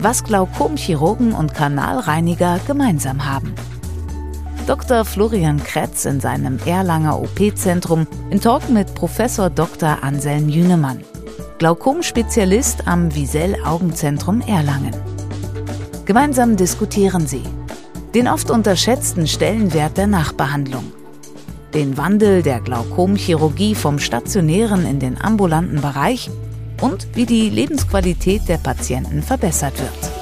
Was Glaukomchirurgen und Kanalreiniger gemeinsam haben. Dr. Florian Kretz in seinem Erlanger OP-Zentrum in Talk mit Professor Dr. Anselm Jünemann, Glaukom-Spezialist am Wiesel Augenzentrum Erlangen. Gemeinsam diskutieren sie den oft unterschätzten Stellenwert der Nachbehandlung, den Wandel der Glaukomchirurgie vom stationären in den ambulanten Bereich und wie die Lebensqualität der Patienten verbessert wird.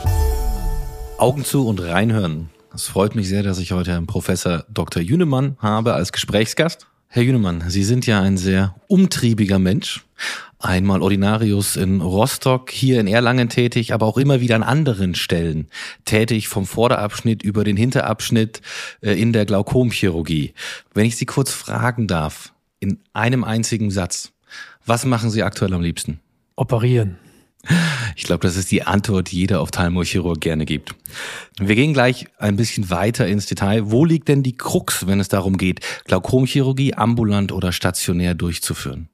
Augen zu und reinhören. Es freut mich sehr, dass ich heute Herrn Professor Dr. Jünemann habe als Gesprächsgast. Herr Jünemann, Sie sind ja ein sehr umtriebiger Mensch. Einmal Ordinarius in Rostock, hier in Erlangen tätig, aber auch immer wieder an anderen Stellen tätig, vom Vorderabschnitt über den Hinterabschnitt äh, in der Glaukomchirurgie. Wenn ich Sie kurz fragen darf, in einem einzigen Satz, was machen Sie aktuell am liebsten? Operieren. Ich glaube, das ist die Antwort, die jeder Ophthalmochirurg gerne gibt. Wir gehen gleich ein bisschen weiter ins Detail. Wo liegt denn die Krux, wenn es darum geht, Glaukomchirurgie ambulant oder stationär durchzuführen?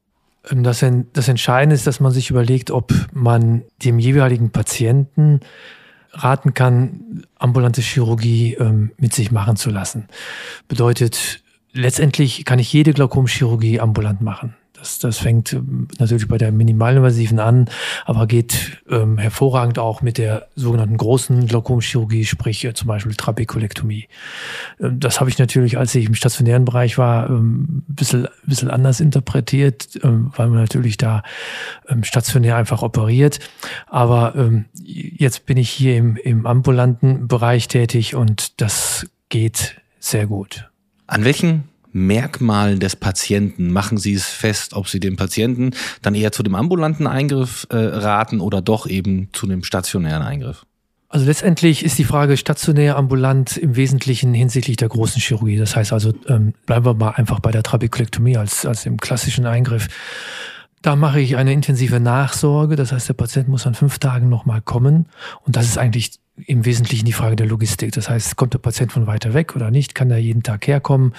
Ähm, das, das Entscheidende ist, dass man sich überlegt, ob man dem jeweiligen Patienten raten kann, ambulante Chirurgie ähm, mit sich machen zu lassen. Bedeutet, letztendlich kann ich jede Glaukomchirurgie ambulant machen. Das, das fängt ähm, natürlich bei der minimalinvasiven an, aber geht ähm, hervorragend auch mit der sogenannten großen Glaukomchirurgie, sprich äh, zum Beispiel Trabekulektomie. Ähm, das habe ich natürlich, als ich im stationären Bereich war, ähm, ein bisschen, bisschen anders interpretiert, ähm, weil man natürlich da ähm, stationär einfach operiert. Aber ähm, jetzt bin ich hier im, im ambulanten Bereich tätig und das geht sehr gut. An welchen Merkmalen des Patienten machen Sie es fest, ob Sie dem Patienten dann eher zu dem ambulanten Eingriff äh, raten oder doch eben zu dem stationären Eingriff? Also letztendlich ist die Frage stationär, ambulant im Wesentlichen hinsichtlich der großen Chirurgie. Das heißt also, ähm, bleiben wir mal einfach bei der Trabekulektomie als, als im klassischen Eingriff. Da mache ich eine intensive Nachsorge. Das heißt, der Patient muss an fünf Tagen nochmal kommen. Und das ist eigentlich im Wesentlichen die Frage der Logistik. Das heißt, kommt der Patient von weiter weg oder nicht? Kann er jeden Tag herkommen?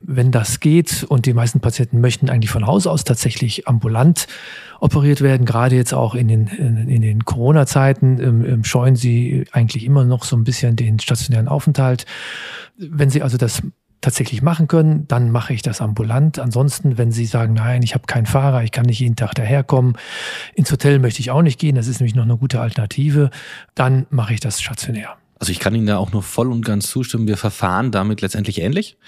Wenn das geht und die meisten Patienten möchten eigentlich von Haus aus tatsächlich ambulant operiert werden, gerade jetzt auch in den, in, den Corona-Zeiten, ähm, ähm, scheuen sie eigentlich immer noch so ein bisschen den stationären Aufenthalt. Wenn Sie also das tatsächlich machen können, dann mache ich das ambulant. Ansonsten, wenn Sie sagen, nein, ich habe keinen Fahrer, ich kann nicht jeden Tag daherkommen, ins Hotel möchte ich auch nicht gehen, das ist nämlich noch eine gute Alternative, dann mache ich das stationär. Also ich kann Ihnen da auch nur voll und ganz zustimmen. Wir verfahren damit letztendlich ähnlich.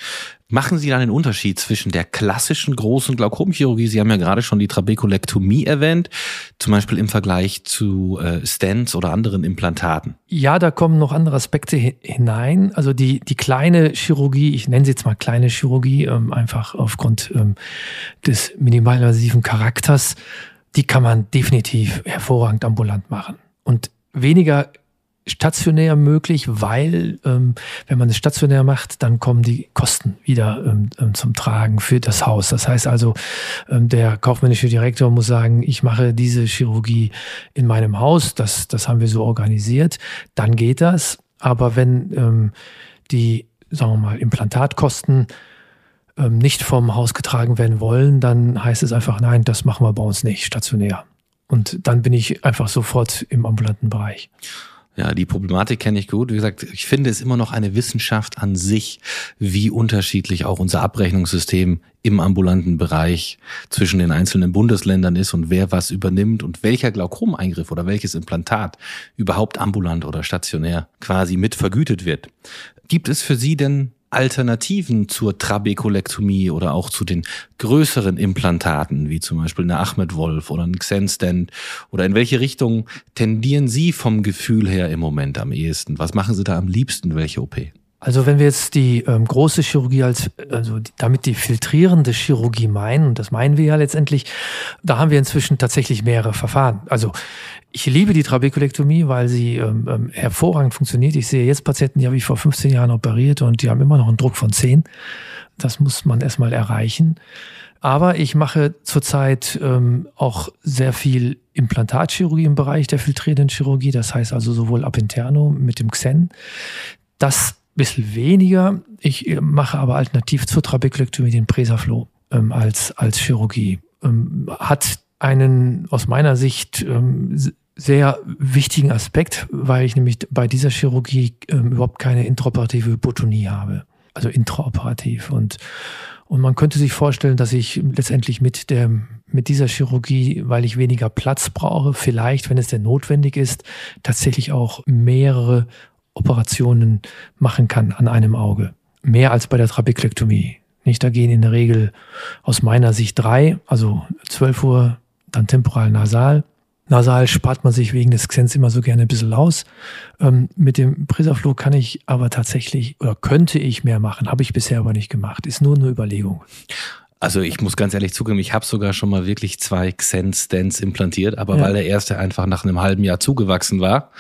Machen Sie dann den Unterschied zwischen der klassischen großen Glaukomchirurgie, Sie haben ja gerade schon die Trabekulektomie erwähnt, zum Beispiel im Vergleich zu äh, Stents oder anderen Implantaten? Ja, da kommen noch andere Aspekte hinein. Also die, die kleine Chirurgie, ich nenne sie jetzt mal kleine Chirurgie, ähm, einfach aufgrund ähm, des minimalinvasiven Charakters, die kann man definitiv hervorragend ambulant machen. Und weniger stationär möglich, weil ähm, wenn man es stationär macht, dann kommen die Kosten wieder ähm, ähm, zum Tragen für das Haus. Das heißt also, ähm, der kaufmännische Direktor muss sagen, ich mache diese Chirurgie in meinem Haus, das, das haben wir so organisiert, dann geht das. Aber wenn ähm, die, sagen wir mal, Implantatkosten ähm, nicht vom Haus getragen werden wollen, dann heißt es einfach, nein, das machen wir bei uns nicht, stationär. Und dann bin ich einfach sofort im ambulanten Bereich. Ja, die Problematik kenne ich gut. Wie gesagt, ich finde es immer noch eine Wissenschaft an sich, wie unterschiedlich auch unser Abrechnungssystem im ambulanten Bereich zwischen den einzelnen Bundesländern ist und wer was übernimmt und welcher Glaukomeingriff oder welches Implantat überhaupt ambulant oder stationär quasi mit vergütet wird. Gibt es für Sie denn Alternativen zur Trabekulektomie oder auch zu den größeren Implantaten, wie zum Beispiel eine Ahmed Wolf oder ein Xenstent? Oder in welche Richtung tendieren Sie vom Gefühl her im Moment am ehesten? Was machen Sie da am liebsten? Welche OP? Also wenn wir jetzt die ähm, große Chirurgie als, also die, damit die filtrierende Chirurgie meinen, und das meinen wir ja letztendlich, da haben wir inzwischen tatsächlich mehrere Verfahren. Also ich liebe die Trabekulektomie, weil sie ähm, ähm, hervorragend funktioniert. Ich sehe jetzt Patienten, die habe ich vor 15 Jahren operiert und die haben immer noch einen Druck von 10. Das muss man erstmal erreichen. Aber ich mache zurzeit ähm, auch sehr viel Implantatchirurgie im Bereich der filtrierenden Chirurgie. Das heißt also sowohl ab interno mit dem Xen. Das bisschen weniger. Ich äh, mache aber alternativ zur Trabekulektomie den Presaflow ähm, als, als Chirurgie. Ähm, hat einen aus meiner Sicht ähm, sehr wichtigen Aspekt, weil ich nämlich bei dieser Chirurgie ähm, überhaupt keine intraoperative Hypotonie habe. Also intraoperativ. Und, und man könnte sich vorstellen, dass ich letztendlich mit der, mit dieser Chirurgie, weil ich weniger Platz brauche, vielleicht, wenn es denn notwendig ist, tatsächlich auch mehrere Operationen machen kann an einem Auge. Mehr als bei der Trabekulektomie. Nicht, da gehen in der Regel aus meiner Sicht drei, also 12 Uhr, dann temporal nasal. Nasal spart man sich wegen des Xens immer so gerne ein bisschen aus. Ähm, mit dem Presaflow kann ich aber tatsächlich oder könnte ich mehr machen, habe ich bisher aber nicht gemacht. Ist nur eine Überlegung. Also ich muss ganz ehrlich zugeben, ich habe sogar schon mal wirklich zwei Xen-Stents implantiert, aber ja. weil der erste einfach nach einem halben Jahr zugewachsen war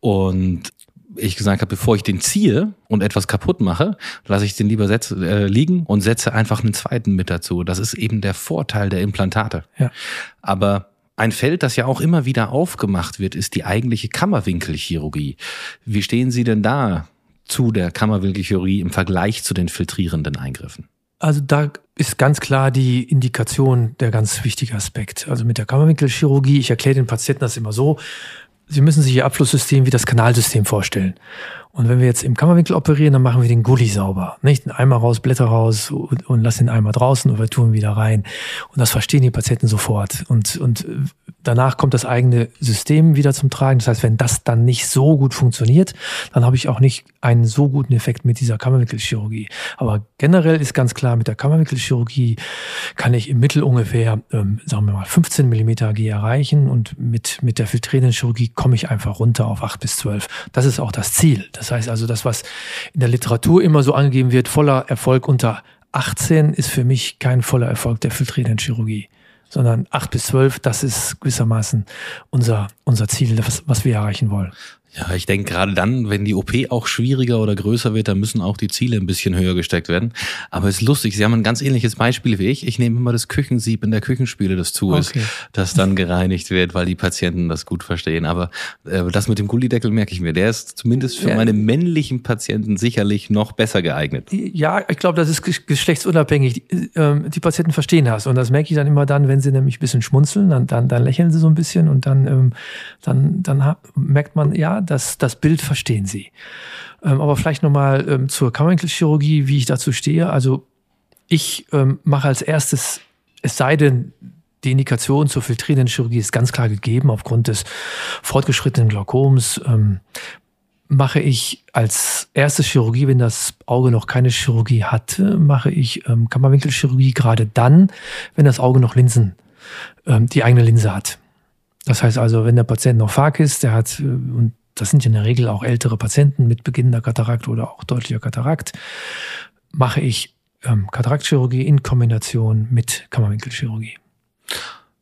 und ich gesagt habe, bevor ich den ziehe und etwas kaputt mache, lasse ich den lieber setz, äh, liegen und setze einfach einen zweiten mit dazu. Das ist eben der Vorteil der Implantate. Ja. Aber ein Feld, das ja auch immer wieder aufgemacht wird, ist die eigentliche Kammerwinkelchirurgie. Wie stehen Sie denn da zu der Kammerwinkelchirurgie im Vergleich zu den filtrierenden Eingriffen? Also da ist ganz klar die Indikation der ganz wichtige Aspekt. Also mit der Kammerwinkelchirurgie, ich erkläre den Patienten das immer so, Sie müssen sich Ihr Abflusssystem wie das Kanalsystem vorstellen. Und wenn wir jetzt im Kammerwinkel operieren, dann machen wir den Gully sauber. Nicht ein Eimer raus, Blätter raus und, und lassen den Eimer draußen und wir tun wieder rein. Und das verstehen die Patienten sofort. Und, und danach kommt das eigene System wieder zum Tragen. Das heißt, wenn das dann nicht so gut funktioniert, dann habe ich auch nicht einen so guten Effekt mit dieser Kammerwinkelchirurgie. Aber generell ist ganz klar, mit der Kammerwinkelchirurgie kann ich im Mittel ungefähr, ähm, sagen wir mal, 15 Millimeter AG erreichen und mit, mit der filtrierenden Chirurgie komme ich einfach runter auf 8 bis 12. Das ist auch das Ziel. Das heißt also, das, was in der Literatur immer so angegeben wird, voller Erfolg unter 18 ist für mich kein voller Erfolg der filtrierenden Chirurgie, sondern 8 bis 12, das ist gewissermaßen unser, unser Ziel, was, was wir erreichen wollen. Ja, ich denke gerade dann, wenn die OP auch schwieriger oder größer wird, dann müssen auch die Ziele ein bisschen höher gesteckt werden. Aber es ist lustig, Sie haben ein ganz ähnliches Beispiel wie ich. Ich nehme immer das Küchensieb in der Küchenspüle, das zu ist, okay. das dann gereinigt wird, weil die Patienten das gut verstehen. Aber äh, das mit dem Gullideckel merke ich mir, der ist zumindest für ja. meine männlichen Patienten sicherlich noch besser geeignet. Ja, ich glaube, das ist geschlechtsunabhängig. Die, ähm, die Patienten verstehen das und das merke ich dann immer dann, wenn sie nämlich ein bisschen schmunzeln, dann, dann, dann lächeln sie so ein bisschen und dann, ähm, dann, dann merkt man, ja, das, das Bild verstehen sie. Ähm, aber vielleicht nochmal ähm, zur Kammerwinkelchirurgie, wie ich dazu stehe. Also ich ähm, mache als erstes, es sei denn, die Indikation zur filtrierenden Chirurgie ist ganz klar gegeben aufgrund des fortgeschrittenen Glaukoms. Ähm, mache ich als erste Chirurgie, wenn das Auge noch keine Chirurgie hatte, mache ich ähm, Kammerwinkelchirurgie gerade dann, wenn das Auge noch Linsen, ähm, die eigene Linse hat. Das heißt also, wenn der Patient noch Fark ist, der hat, äh, und das sind in der Regel auch ältere Patienten mit beginnender Katarakt oder auch deutlicher Katarakt, mache ich ähm, Kataraktchirurgie in Kombination mit Kammerwinkelchirurgie.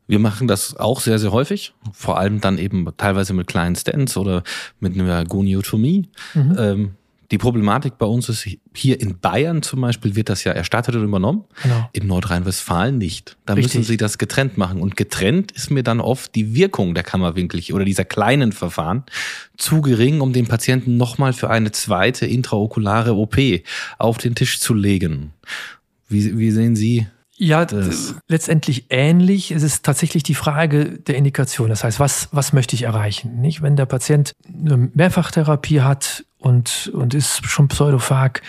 Wir machen das auch sehr, sehr häufig, vor allem dann eben teilweise mit kleinen Stents oder mit einer Goniotomie. Mhm. Ähm, die Problematik bei uns ist, hier in Bayern zum Beispiel wird das ja erstattet und übernommen. Genau. In Nordrhein-Westfalen nicht. Da Richtig. müssen sie das getrennt machen. Und getrennt ist mir dann oft die Wirkung der Kammerwinkel oder dieser kleinen Verfahren zu gering, um den Patienten nochmal für eine zweite intraokulare OP auf den Tisch zu legen. Wie, wie sehen Sie ja, letztendlich ähnlich. Es ist tatsächlich die Frage der Indikation. Das heißt, was, was möchte ich erreichen? Nicht, wenn der Patient eine Mehrfachtherapie hat und, und ist schon pseudophag,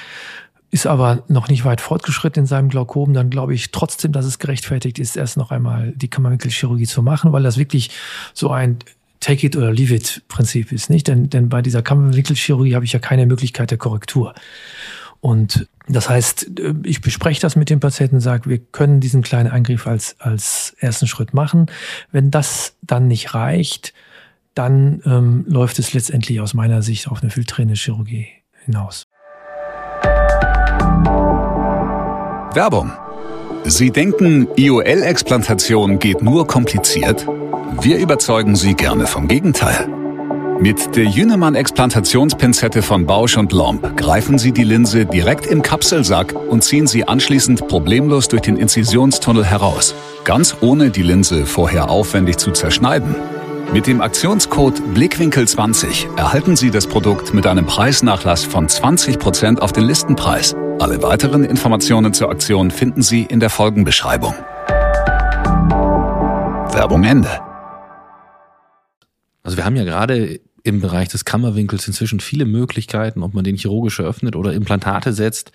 ist aber noch nicht weit fortgeschritten in seinem Glaukom, dann glaube ich trotzdem, dass es gerechtfertigt ist, erst noch einmal die Kammerwinkelchirurgie zu machen, weil das wirklich so ein Take it or leave it Prinzip ist, nicht? Denn, denn bei dieser Kammerwinkelchirurgie habe ich ja keine Möglichkeit der Korrektur. Und das heißt, äh, ich bespreche das mit dem Patienten, sage, wir können diesen kleinen Eingriff als, als ersten Schritt machen. Wenn das dann nicht reicht, dann ähm, läuft es letztendlich aus meiner Sicht auf eine filtrierende Chirurgie hinaus. Werbung. Sie denken, IOL-Explantation geht nur kompliziert? Wir überzeugen Sie gerne vom Gegenteil. Mit der Jünemann-Explantationspinzette von Bausch und Lomb greifen Sie die Linse direkt im Kapselsack und ziehen sie anschließend problemlos durch den Inzisionstunnel heraus. Ganz ohne die Linse vorher aufwendig zu zerschneiden. Mit dem Aktionscode Blickwinkel20 erhalten Sie das Produkt mit einem Preisnachlass von 20% auf den Listenpreis. Alle weiteren Informationen zur Aktion finden Sie in der Folgenbeschreibung. Werbung Ende. Also wir haben ja gerade im Bereich des Kammerwinkels inzwischen viele Möglichkeiten, ob man den chirurgisch eröffnet oder Implantate setzt.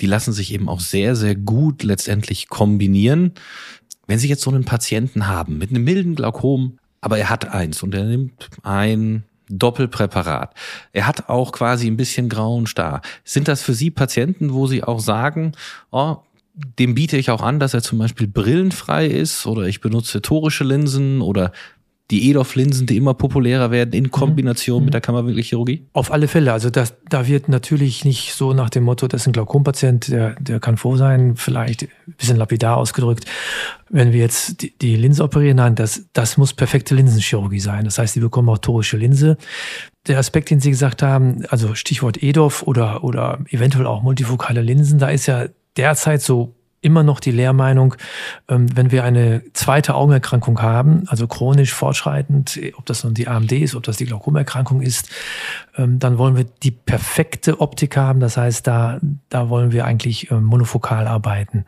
Die lassen sich eben auch sehr, sehr gut letztendlich kombinieren. Wenn Sie jetzt so einen Patienten haben mit einem milden Glaukom, aber er hat eins und er nimmt ein Doppelpräparat. Er hat auch quasi ein bisschen grauen Star. Sind das für Sie Patienten, wo Sie auch sagen, oh, dem biete ich auch an, dass er zum Beispiel brillenfrei ist oder ich benutze torische Linsen oder die EDOF-Linsen, die immer populärer werden in Kombination mhm. mit der Kammerwinkelchirurgie? Auf alle Fälle. Also das, da wird natürlich nicht so nach dem Motto, das ist ein Glaukompatient, der, der kann froh sein, vielleicht ein bisschen lapidar ausgedrückt. Wenn wir jetzt die, die Linse operieren, nein, das, das muss perfekte Linsenchirurgie sein. Das heißt, die bekommen auch torische Linse. Der Aspekt, den Sie gesagt haben, also Stichwort EDOF oder, oder eventuell auch multifokale Linsen, da ist ja derzeit so immer noch die Lehrmeinung, ähm, wenn wir eine zweite Augenerkrankung haben, also chronisch fortschreitend, ob das nun die AMD ist, ob das die Glaukomerkrankung ist, ähm, dann wollen wir die perfekte Optik haben. Das heißt, da, da wollen wir eigentlich ähm, monofokal arbeiten.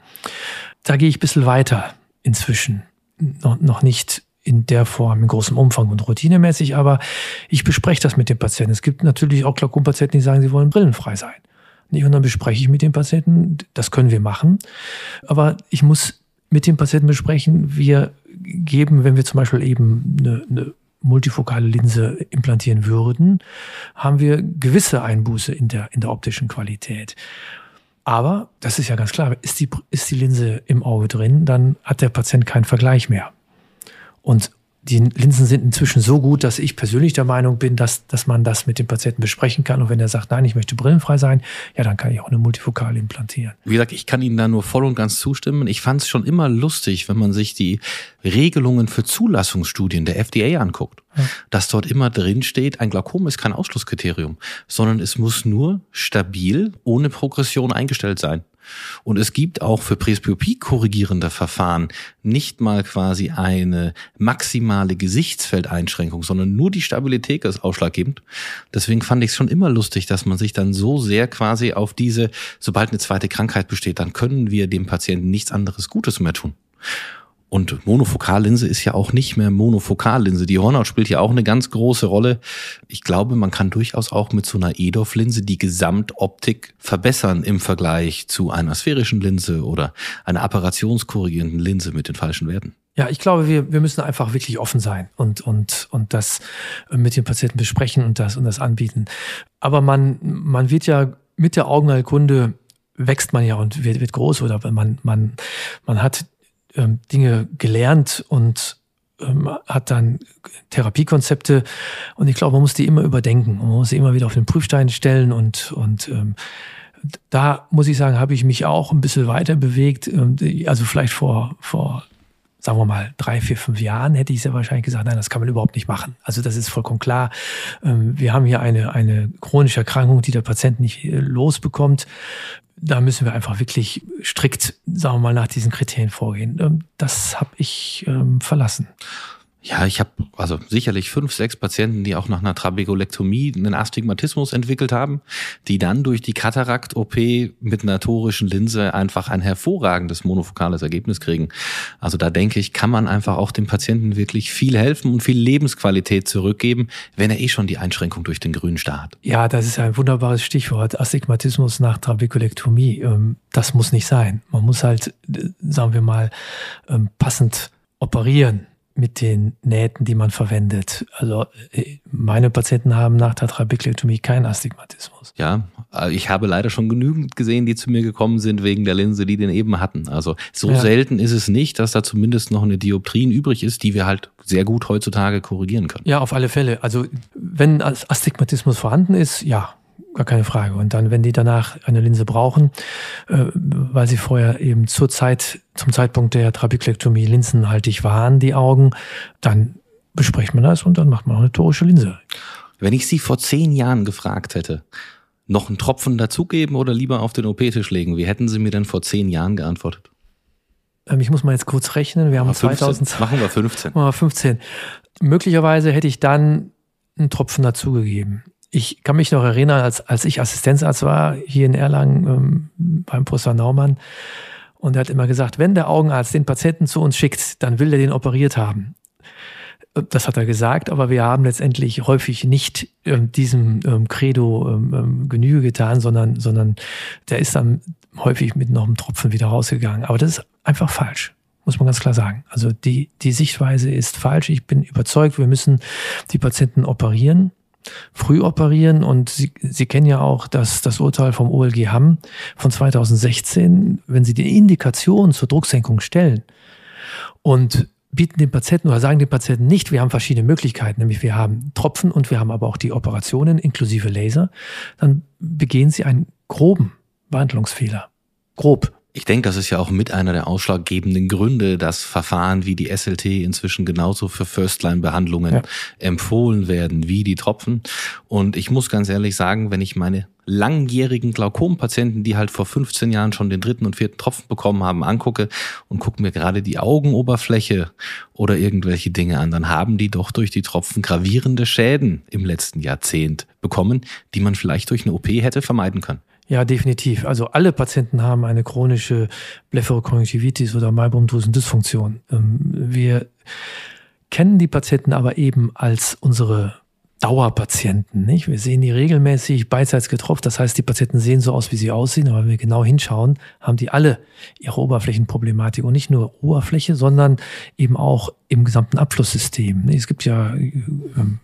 Da gehe ich ein bisschen weiter inzwischen. Noch, noch nicht in der Form, in großem Umfang und routinemäßig, aber ich bespreche das mit den Patienten. Es gibt natürlich auch Glaukompatienten, die sagen, sie wollen brillenfrei sein. Und dann bespreche ich mit dem Patienten, das können wir machen. Aber ich muss mit dem Patienten besprechen, wir geben, wenn wir zum Beispiel eben eine, eine multifokale Linse implantieren würden, haben wir gewisse Einbuße in der, in der optischen Qualität. Aber, das ist ja ganz klar, ist die, ist die Linse im Auge drin, dann hat der Patient keinen Vergleich mehr. Und die Linsen sind inzwischen so gut, dass ich persönlich der Meinung bin, dass, dass man das mit dem Patienten besprechen kann. Und wenn er sagt, nein, ich möchte brillenfrei sein, ja, dann kann ich auch eine Multifokale implantieren. Wie gesagt, ich kann Ihnen da nur voll und ganz zustimmen. Ich fand es schon immer lustig, wenn man sich die Regelungen für Zulassungsstudien der FDA anguckt, ja. dass dort immer drin steht, ein Glaukom ist kein Ausschlusskriterium, sondern es muss nur stabil, ohne Progression eingestellt sein. Und es gibt auch für Presbyopie korrigierende Verfahren nicht mal quasi eine maximale Gesichtsfeldeinschränkung, sondern nur die Stabilität ist ausschlaggebend. Deswegen fand ich es schon immer lustig, dass man sich dann so sehr quasi auf diese, sobald eine zweite Krankheit besteht, dann können wir dem Patienten nichts anderes Gutes mehr tun. Und Monofokallinse ist ja auch nicht mehr Monofokallinse. Die Hornhaut spielt ja auch eine ganz große Rolle. Ich glaube, man kann durchaus auch mit so einer EDOF-Linse die Gesamtoptik verbessern im Vergleich zu einer sphärischen Linse oder einer apparationskorrigierenden Linse mit den falschen Werten. Ja, ich glaube, wir, wir müssen einfach wirklich offen sein und, und, und das mit den Patienten besprechen und das, und das anbieten. Aber man, man wird ja mit der Augenheilkunde wächst man ja und wird, wird groß oder man, man, man hat ähm, Dinge gelernt und ähm, hat dann Therapiekonzepte und ich glaube, man muss die immer überdenken. Man muss sie immer wieder auf den Prüfstein stellen und, und ähm, da muss ich sagen, habe ich mich auch ein bisschen weiter bewegt. Also vielleicht vor, vor sagen wir mal, drei, vier, fünf Jahren hätte ich sehr wahrscheinlich gesagt, nein, das kann man überhaupt nicht machen. Also das ist vollkommen klar. Ähm, wir haben hier eine, eine chronische Erkrankung, die der Patient nicht äh, losbekommt da müssen wir einfach wirklich strikt, sagen wir mal, nach diesen Kriterien vorgehen. Ähm, das habe ich ähm, verlassen. Ja, ich habe also sicherlich fünf, sechs Patienten, die auch nach einer Trabekulektomie einen Astigmatismus entwickelt haben, die dann durch die Katarakt-OP mit einer torischen Linse einfach ein hervorragendes monofokales Ergebnis kriegen. Also da denke ich, kann man einfach auch dem Patienten wirklich viel helfen und viel Lebensqualität zurückgeben, wenn er eh schon die Einschränkung durch den grünen Star hat. Ja, das ist ein wunderbares Stichwort. Astigmatismus nach Trabekulektomie. Ähm, das muss nicht sein. Man muss halt, äh, sagen wir mal, ähm, passend operieren mit den Nähten, die man verwendet. Also äh, meine Patienten haben nach der keinen Astigmatismus. Ja, äh, ich habe leider schon genügend gesehen, die zu mir gekommen sind wegen der Linse, die den eben hatten. Also so ja. selten ist es nicht, dass da zumindest noch eine Dioptrien übrig ist, die wir halt sehr gut heutzutage korrigieren können. Ja, auf alle Fälle. Also wenn Astigmatismus vorhanden ist, ja, gar keine Frage. Und dann, wenn die danach eine Linse brauchen, äh, weil sie vorher eben zur Zeit, zum Zeitpunkt der Trabekulektomie linsenhaltig waren, die Augen, dann bespricht man das und dann macht man auch eine torische Linse. Wenn ich Sie vor zehn Jahren gefragt hätte, noch einen Tropfen dazugeben oder lieber auf den OP-Tisch legen, wie hätten Sie mir denn vor zehn Jahren geantwortet? Ähm, ich muss mal jetzt kurz rechnen. Wir haben 2000. Machen wir 15. Machen wir 15. Möglicherweise hätte ich dann einen Tropfen dazugegeben. Ich kann mich noch erinnern, als, als ich Assistenzarzt war, hier in Erlangen ähm, beim Professor Naumann, und er hat immer gesagt, wenn der Augenarzt den Patienten zu uns schickt, dann will er den operiert haben. Das hat er gesagt, aber wir haben letztendlich häufig nicht ähm, diesem ähm, Credo ähm, ähm, Genüge getan, sondern, sondern der ist dann häufig mit noch einem Tropfen wieder rausgegangen. Aber das ist einfach falsch, muss man ganz klar sagen. Also die, die Sichtweise ist falsch. Ich bin überzeugt, wir müssen die Patienten operieren früh operieren und Sie, Sie kennen ja auch das, das Urteil vom OLG Hamm von 2016, wenn Sie die Indikation zur Drucksenkung stellen und bieten den Patienten oder sagen den Patienten nicht, wir haben verschiedene Möglichkeiten, nämlich wir haben Tropfen und wir haben aber auch die Operationen inklusive Laser, dann begehen sie einen groben Behandlungsfehler. Grob. Ich denke, das ist ja auch mit einer der ausschlaggebenden Gründe, dass Verfahren wie die SLT inzwischen genauso für First-Line-Behandlungen ja. empfohlen werden wie die Tropfen. Und ich muss ganz ehrlich sagen, wenn ich meine langjährigen Glaukompatienten, die halt vor 15 Jahren schon den dritten und vierten Tropfen bekommen haben, angucke und gucke mir gerade die Augenoberfläche oder irgendwelche Dinge an, dann haben die doch durch die Tropfen gravierende Schäden im letzten Jahrzehnt bekommen, die man vielleicht durch eine OP hätte vermeiden können. Ja, definitiv. Also alle Patienten haben eine chronische Blepharokonjunktivitis oder Meiboldrüsendysfunktion. Ähm, wir kennen die Patienten aber eben als unsere Dauerpatienten. Nicht? Wir sehen die regelmäßig beidseits getroffen. Das heißt, die Patienten sehen so aus, wie sie aussehen. Aber wenn wir genau hinschauen, haben die alle ihre Oberflächenproblematik. Und nicht nur Oberfläche, sondern eben auch im gesamten Abflusssystem. Es gibt ja äh,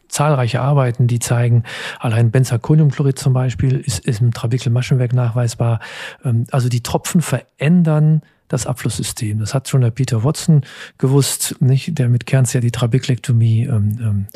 zahlreiche Arbeiten, die zeigen, allein Benzalkoniumchlorid zum Beispiel ist, ist im Trabekelmaschenwerk nachweisbar. Ähm, also die Tropfen verändern das Abflusssystem. Das hat schon der Peter Watson gewusst, nicht, der mit Kerns ja die Trabekelektomie ähm, ähm,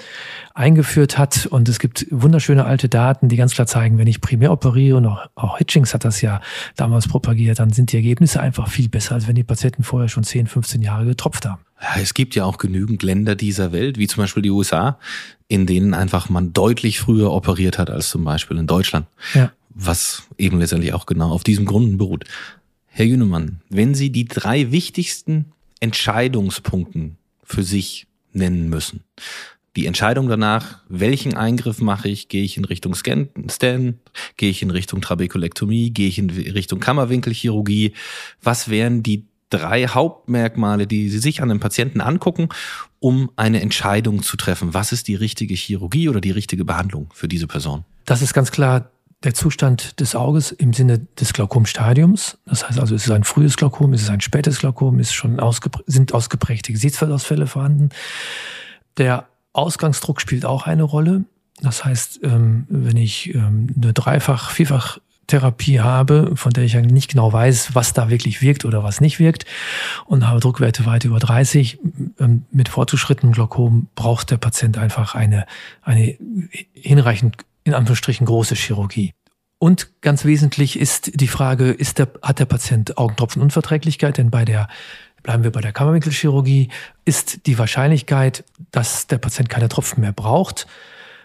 eingeführt hat. Und es gibt wunderschöne alte Daten, die ganz klar zeigen, wenn ich primär operiere, und auch, auch Hitchings hat das ja damals propagiert, dann sind die Ergebnisse einfach viel besser, als wenn die Patienten vorher schon 10, 15 Jahre getropft haben. Ja, es gibt ja auch genügend Länder dieser Welt, wie zum Beispiel die USA, in denen einfach man deutlich früher operiert hat als zum Beispiel in Deutschland. Ja. Was eben letztendlich auch genau auf diesem Gründen beruht. Herr Jünemann, wenn Sie die drei wichtigsten Entscheidungspunkten für sich nennen müssen, die Entscheidung danach, welchen Eingriff mache ich, gehe ich in Richtung Scan, Scan gehe ich in Richtung Trabekulektomie, gehe ich in Richtung Kammerwinkelchirurgie, was wären die drei Hauptmerkmale, die Sie sich an einem Patienten angucken, um eine Entscheidung zu treffen? Was ist die richtige Chirurgie oder die richtige Behandlung für diese Person? Das ist ganz klar der Zustand des Auges im Sinne des Glaukomstadiums. Das heißt also, ist es ein frühes Glaukom, ist es ein spätes Glaukom, ist schon ausgeprä sind ausgeprägte Gesichtsfeldausfälle vorhanden. Der Ausgangsdruck spielt auch eine Rolle. Das heißt, ähm, wenn ich ähm, eine Dreifach-, Vierfach- Therapie habe, von der ich eigentlich nicht genau weiß, was da wirklich wirkt oder was nicht wirkt und habe Druckwerte weit über 30. Ähm, mit fortgeschrittenem Glaukom braucht der Patient einfach eine, eine hinreichend in Anführungsstrichen große Chirurgie. Und ganz wesentlich ist die Frage, ist der, hat der Patient Augentropfenunverträglichkeit? Denn bei der, bleiben wir bei der Kammerwinkelchirurgie, ist die Wahrscheinlichkeit, dass der Patient keine Tropfen mehr braucht,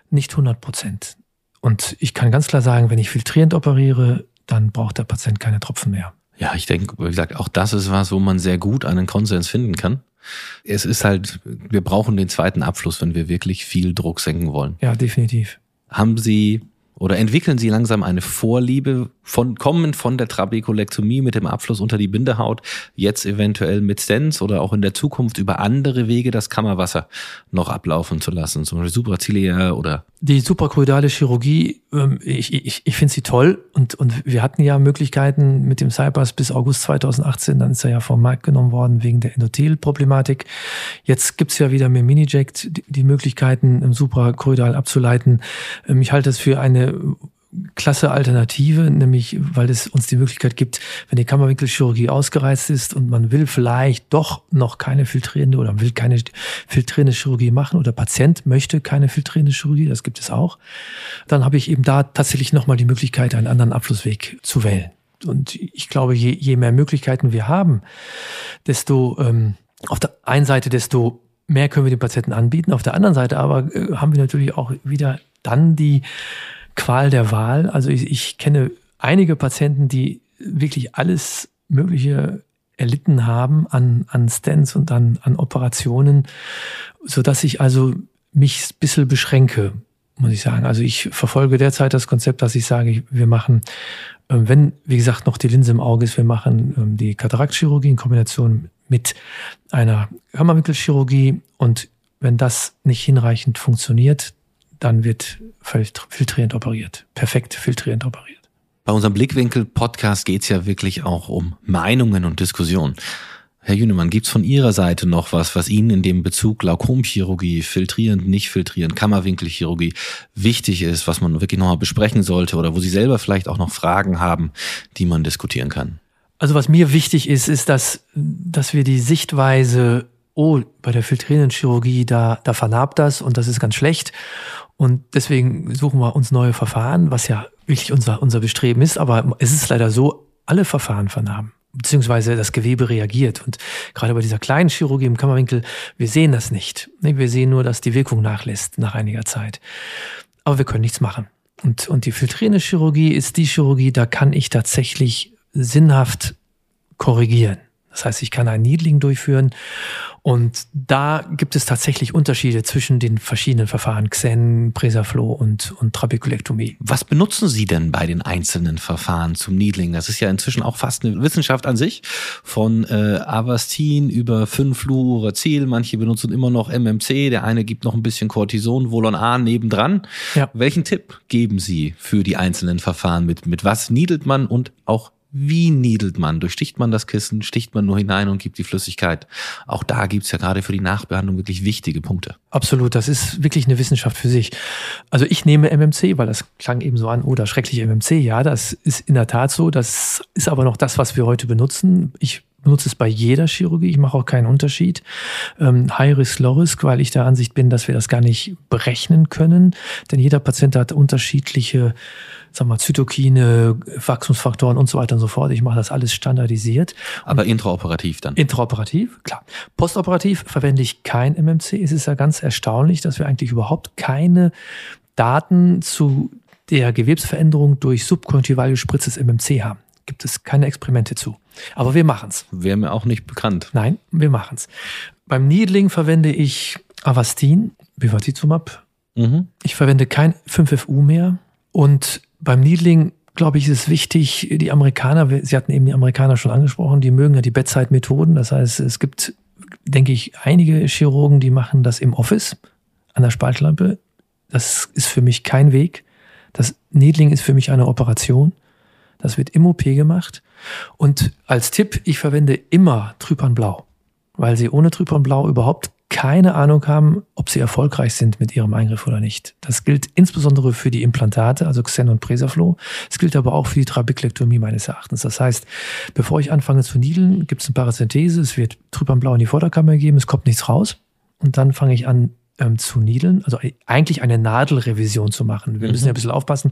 nicht 100 Prozent. Und ich kann ganz klar sagen, wenn ich filtrierend operiere, dann braucht der Patient keine Tropfen mehr. Ja, ich denke, wie gesagt, auch das ist was, wo man sehr gut einen Konsens finden kann. Es ist halt, wir brauchen den zweiten Abfluss, wenn wir wirklich viel Druck senken wollen. Ja, definitiv haben Sie oder entwickeln Sie langsam eine Vorliebe von kommen von der Trabekulektomie mit dem Abfluss unter die Bindehaut, jetzt eventuell mit Stents oder auch in der Zukunft über andere Wege das Kammerwasser noch ablaufen zu lassen, zum Beispiel supraciliär oder die suprachoroidale Chirurgie, ähm, ich, ich, ich finde sie toll und, und wir hatten ja Möglichkeiten mit dem Cybers bis August 2018, dann ist er ja vom Markt genommen worden wegen der Endothelproblematik. Jetzt gibt's ja wieder mit Miniject die, die Möglichkeiten, im suprachoroidal abzuleiten. Ähm, ich halte es für eine klasse Alternative, nämlich weil es uns die Möglichkeit gibt, wenn die Kammerwinkelchirurgie ausgereizt ist und man will vielleicht doch noch keine filtrierende oder will keine filtrierende Chirurgie machen oder Patient möchte keine filtrierende Chirurgie, das gibt es auch, dann habe ich eben da tatsächlich nochmal die Möglichkeit, einen anderen Abflussweg zu wählen. Und ich glaube, je, je mehr Möglichkeiten wir haben, desto ähm, auf der einen Seite, desto mehr können wir den Patienten anbieten. Auf der anderen Seite aber äh, haben wir natürlich auch wieder dann die Qual der Wahl. Also ich, ich kenne einige Patienten, die wirklich alles Mögliche erlitten haben an, an Stents und an, an Operationen, so dass ich also mich ein bisschen beschränke, muss ich sagen. Also ich verfolge derzeit das Konzept, dass ich sage, wir machen, ähm, wenn, wie gesagt, noch die Linse im Auge ist, wir machen ähm, die Kataraktchirurgie in Kombination mit einer Kammerwinkelchirurgie und wenn das nicht hinreichend funktioniert, dann wird filtrierend operiert. Perfekt filtrierend operiert. Bei unserem Blickwinkel-Podcast geht es ja wirklich auch um Meinungen und Diskussionen. Herr Jünemann, gibt's von Ihrer Seite noch was, was Ihnen in dem Bezug Glaukomchirurgie, filtrierend, nicht filtrierend, Kammerwinkelchirurgie wichtig ist, was man wirklich nochmal besprechen sollte oder wo Sie selber vielleicht auch noch Fragen haben, die man diskutieren kann? Also was mir wichtig ist, ist, dass, dass wir die Sichtweise, oh, bei der filtrierenden Chirurgie, da, da vernarbt das und das ist ganz schlecht. Und deswegen suchen wir uns neue Verfahren, was ja wirklich unser, unser Bestreben ist. Aber es ist leider so, alle Verfahren vernarben beziehungsweise das Gewebe reagiert. Und gerade bei dieser kleinen Chirurgie im Kammerwinkel, wir sehen das nicht. Wir sehen nur, dass die Wirkung nachlässt nach einiger Zeit. Aber wir können nichts machen. Und, und die filtrierende Chirurgie ist die Chirurgie, da kann ich tatsächlich sinnhaft korrigieren. Das heißt, ich kann ein Needling durchführen und da gibt es tatsächlich Unterschiede zwischen den verschiedenen Verfahren, Xen, Presaflow und, und Trabekulektomie. Was benutzen Sie denn bei den einzelnen Verfahren zum Needling? Das ist ja inzwischen auch fast eine Wissenschaft an sich. Von äh, Avastin über 5-Fluoracil, manche benutzen immer noch MMC, der eine gibt noch ein bisschen Cortison, Volon A nebendran. Ja. Welchen Tipp geben Sie für die einzelnen Verfahren mit? Mit was niedelt man und auch wie niedelt man? Durchsticht man das Kissen? Sticht man nur hinein und gibt die Flüssigkeit? Auch da gibt's ja gerade für die Nachbehandlung wirklich wichtige Punkte. Absolut, das ist wirklich eine Wissenschaft für sich. Also ich nehme MMC, weil das klang eben so an, oder oh, schreckliche MMC. Ja, das ist in der Tat so. Das ist aber noch das, was wir heute benutzen. Ich benutze es bei jeder Chirurgie. Ich mache auch keinen Unterschied. Ähm, High Risk, Low Risk, weil ich der Ansicht bin, dass wir das gar nicht berechnen können. Denn jeder Patient hat unterschiedliche sag mal, Zytokine, Wachstumsfaktoren und so weiter und so fort. Ich mache das alles standardisiert. Aber intraoperativ dann? Intraoperativ, klar. Postoperativ verwende ich kein MMC. Es ist ja ganz erstaunlich, dass wir eigentlich überhaupt keine Daten zu der Gewebsveränderung durch subkonjunktivale gespritztes MMC haben. Gibt es keine Experimente zu. Aber wir machen's. Wäre mir auch nicht bekannt. Nein, wir machen's. Beim Needling verwende ich Avastin, Bevacizumab. Mhm. Ich verwende kein 5FU mehr. Und beim Needling, glaube ich, ist es wichtig, die Amerikaner, Sie hatten eben die Amerikaner schon angesprochen, die mögen ja die Bedside-Methoden. Das heißt, es gibt, denke ich, einige Chirurgen, die machen das im Office an der Spaltlampe. Das ist für mich kein Weg. Das Needling ist für mich eine Operation. Das wird im OP gemacht. Und als Tipp, ich verwende immer Trypan Blau, weil sie ohne Trypan Blau überhaupt keine Ahnung haben, ob sie erfolgreich sind mit ihrem Eingriff oder nicht. Das gilt insbesondere für die Implantate, also Xen und Presaflow. Es gilt aber auch für die Trabeklektomie meines Erachtens. Das heißt, bevor ich anfange zu niedeln, gibt es eine Parazenthese, es wird Trüppernblau in die Vorderkammer gegeben, es kommt nichts raus. Und dann fange ich an ähm, zu niedeln, also eigentlich eine Nadelrevision zu machen. Wir müssen ja ein bisschen aufpassen.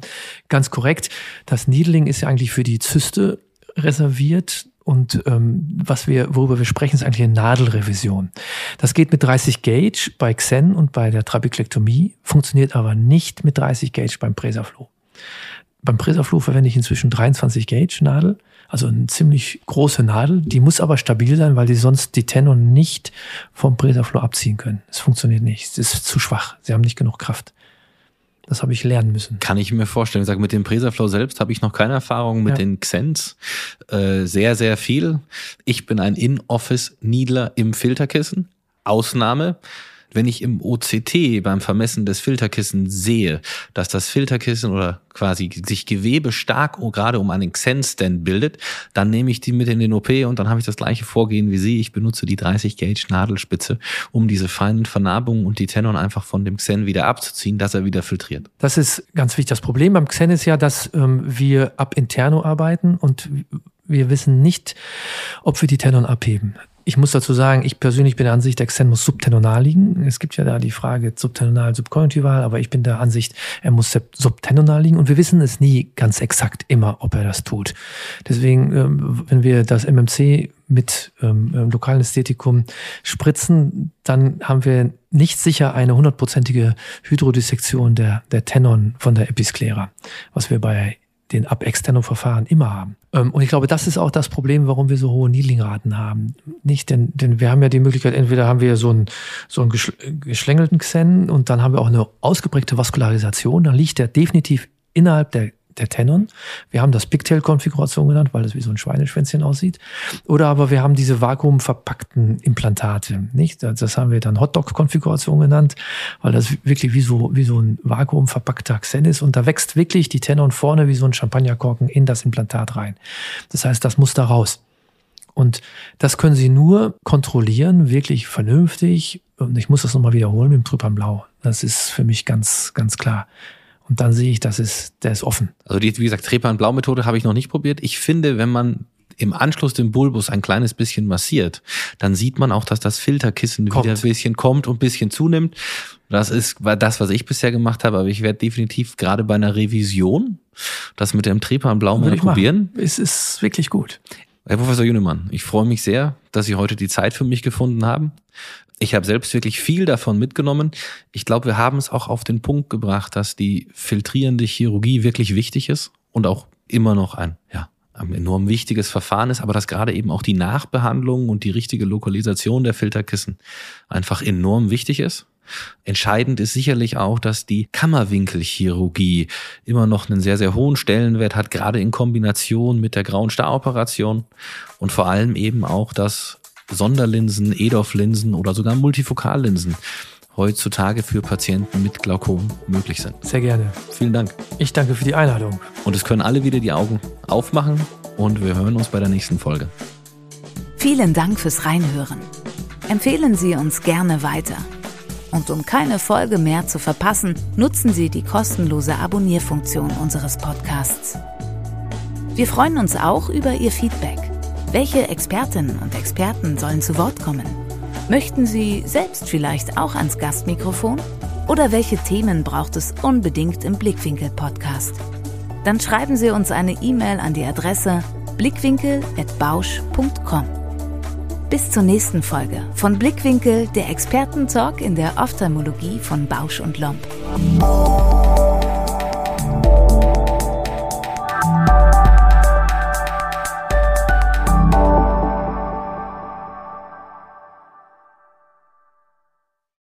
Ganz korrekt, das Needling ist ja eigentlich für die Zyste reserviert. Und ähm, was wir, worüber wir sprechen, ist eigentlich eine Nadelrevision. Das geht mit 30 Gauge bei Xen und bei der Trabeklektomie, funktioniert aber nicht mit 30 Gauge beim Presaflow. Beim Presaflow verwende ich inzwischen 23 Gauge Nadel, also eine ziemlich große Nadel. Die muss aber stabil sein, weil die sonst die Tenon nicht vom Presaflow abziehen können. Es funktioniert nicht. Es ist zu schwach. Sie haben nicht genug Kraft. Das habe ich lernen müssen. Kann ich mir vorstellen. Ich sage, mit dem Presaflow selbst habe ich noch keine Erfahrung, mit ja. den Xens äh, sehr, sehr viel. Ich bin ein In-Office-Niedler im Filterkissen. Ausnahme. Wenn ich im OCT beim Vermessen des Filterkissens sehe, dass das Filterkissen oder quasi sich Gewebe stark gerade um einen Xen-Stand bildet, dann nehme ich die mit in den OP und dann habe ich das gleiche Vorgehen wie Sie. Ich benutze die 30 Gauge Nadelspitze, um diese feinen Vernarbungen und die Tenon einfach von dem Xen wieder abzuziehen, dass er wieder filtriert. Das ist ganz wichtig. Das Problem beim Xen ist ja, dass ähm, wir ab interno arbeiten und wir wissen nicht, ob wir die Tenon abheben. Ich muss dazu sagen, ich persönlich bin der Ansicht, der Xen muss subtenonal liegen. Es gibt ja da die Frage subtenonal, subkonjunktival, aber ich bin der Ansicht, er muss subtenonal liegen und wir wissen es nie ganz exakt immer, ob er das tut. Deswegen, ähm, wenn wir das MMC mit ähm, ähm, lokalen Ästhetikum spritzen, dann haben wir nicht sicher eine hundertprozentige Hydrodissektion der, der Tenon von der Episklera, was wir bei den ab externen Verfahren immer haben. Ähm, und ich glaube, das ist auch das Problem, warum wir so hohe Niedlingraten haben. Nicht, denn, denn wir haben ja die Möglichkeit, entweder haben wir so einen, so einen geschlängelten Xen und dann haben wir auch eine ausgeprägte Vaskularisation. Dann liegt der definitiv innerhalb der der Tenon. Wir haben das Pigtail-Konfiguration genannt, weil es wie so ein Schweineschwänzchen aussieht. Oder aber wir haben diese vakuumverpackten Implantate, nicht? Das haben wir dann Hotdog-Konfiguration genannt, weil das wirklich wie so, wie so ein vakuumverpackter Xen ist. Und da wächst wirklich die Tenon vorne wie so ein Champagnerkorken in das Implantat rein. Das heißt, das muss da raus. Und das können Sie nur kontrollieren, wirklich vernünftig. Und ich muss das nochmal wiederholen mit dem Trüppern Blau. Das ist für mich ganz, ganz klar. Und dann sehe ich, das ist, der ist offen. Also die, wie gesagt, Trepan-Blau-Methode habe ich noch nicht probiert. Ich finde, wenn man im Anschluss den Bulbus ein kleines bisschen massiert, dann sieht man auch, dass das Filterkissen kommt. wieder ein bisschen kommt und ein bisschen zunimmt. Das ist das, was ich bisher gemacht habe, aber ich werde definitiv gerade bei einer Revision das mit dem Trepan Blau mal probieren. Machen. Es ist wirklich gut. Herr Professor Jünemann, ich freue mich sehr, dass Sie heute die Zeit für mich gefunden haben. Ich habe selbst wirklich viel davon mitgenommen. Ich glaube, wir haben es auch auf den Punkt gebracht, dass die filtrierende Chirurgie wirklich wichtig ist und auch immer noch ein, ja, ein enorm wichtiges Verfahren ist, aber dass gerade eben auch die Nachbehandlung und die richtige Lokalisation der Filterkissen einfach enorm wichtig ist. Entscheidend ist sicherlich auch, dass die Kammerwinkelchirurgie immer noch einen sehr, sehr hohen Stellenwert hat, gerade in Kombination mit der grauen Staroperation und vor allem eben auch, dass Sonderlinsen, EDOF-Linsen oder sogar Multifokallinsen heutzutage für Patienten mit Glaukom möglich sind. Sehr gerne. Vielen Dank. Ich danke für die Einladung. Und es können alle wieder die Augen aufmachen und wir hören uns bei der nächsten Folge. Vielen Dank fürs Reinhören. Empfehlen Sie uns gerne weiter. Und um keine Folge mehr zu verpassen, nutzen Sie die kostenlose Abonnierfunktion unseres Podcasts. Wir freuen uns auch über Ihr Feedback. Welche Expertinnen und Experten sollen zu Wort kommen? Möchten Sie selbst vielleicht auch ans Gastmikrofon? Oder welche Themen braucht es unbedingt im Blickwinkel-Podcast? Dann schreiben Sie uns eine E-Mail an die Adresse blickwinkel.bausch.com. Bis zur nächsten Folge von Blickwinkel, der Expertentalk in der Ophthalmologie von Bausch und Lomb.